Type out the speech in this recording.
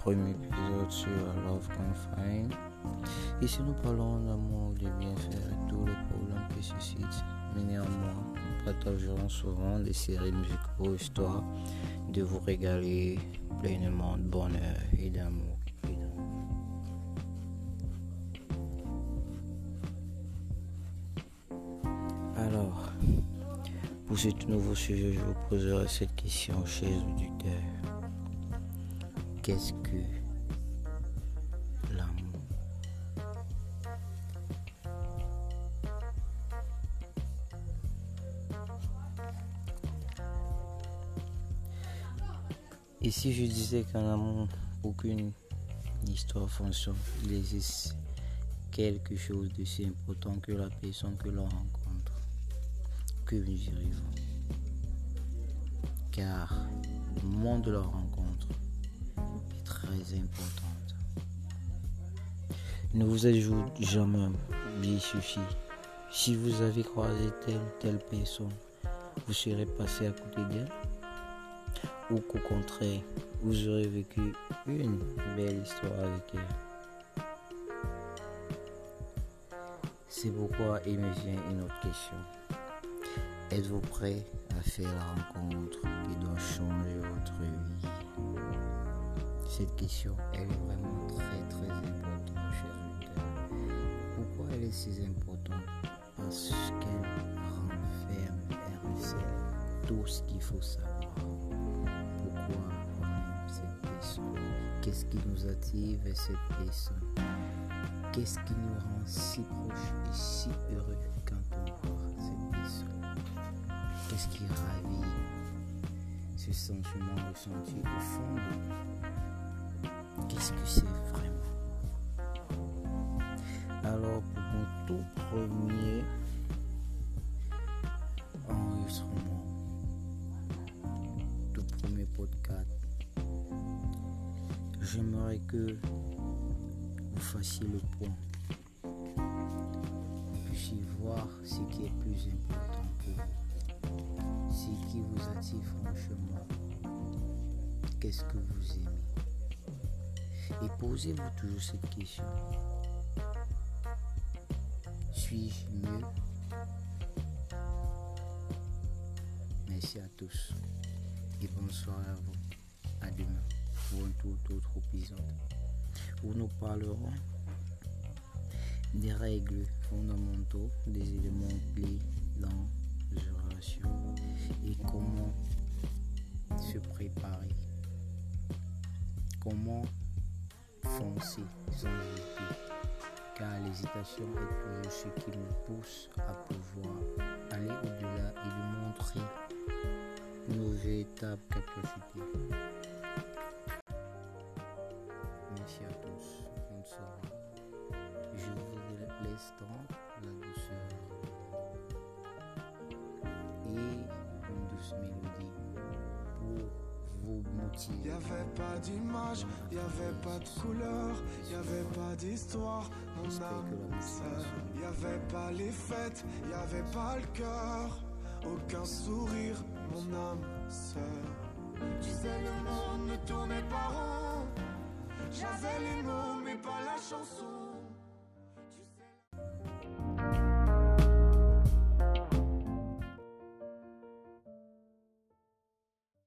premier épisode sur Love Confine. Ici, nous parlons d'amour, des bienfaits et tous les problèmes qui suscitent. Mais néanmoins, nous partagerons souvent des séries musicaux histoire de vous régaler pleinement de bonheur et d'amour. Alors, pour ce nouveau sujet, je vous poserai cette question, chers auditeurs. Qu'est-ce que l'amour? Et si je disais qu'en amour, aucune histoire fonctionne, il existe quelque chose de si important que la personne que l'on rencontre. Que nous diriez-vous Car le monde de la rencontre importante. Ne vous êtes jamais bien suffi. Si vous avez croisé telle telle personne, vous serez passé à côté d'elle ou qu'au contraire, vous aurez vécu une belle histoire avec elle. C'est pourquoi il me vient une autre question. Êtes-vous prêt à faire la rencontre qui doit changer votre vie? Cette question, elle est vraiment très très importante, chers auditeurs. Pourquoi elle est si importante? Parce qu'elle renferme et recèle tout ce qu'il faut savoir. Pourquoi on aime cette personne Qu'est-ce qui nous attire vers cette personne Qu'est-ce qui nous rend si proches et si heureux quand on voit cette personne Qu'est-ce qui ravit? Ce sentiment ressenti au fond de nous Qu'est-ce que c'est vraiment Alors pour mon tout premier enregistrement, tout premier podcast, j'aimerais que vous fassiez le point. Vous puissiez voir ce qui est plus important pour vous. Ce qui vous attire franchement. Qu'est-ce que vous aimez? Et posez-vous toujours cette question. Suis-je mieux? Merci à tous. Et bonsoir à vous. À demain. Pour un tout autre épisode où nous parlerons des règles fondamentaux, des éléments clés dans une relation et comment se préparer, comment foncer sans hésiter, car l'hésitation est toujours ce qui nous pousse à pouvoir aller au-delà et de montrer nos véritables capacités. Merci à tous. Bonne soirée. Je vous laisse dans la douceur et une douce pour vous. Y avait pas d'image, y avait pas de couleur, y avait pas d'histoire, mon motivation- Y avait pas les fêtes, y avait pas le cœur, aucun sourire, mon âme sœur. Tu sais le monde ne tournait pas rond, j'avais les mots mais pas la chanson.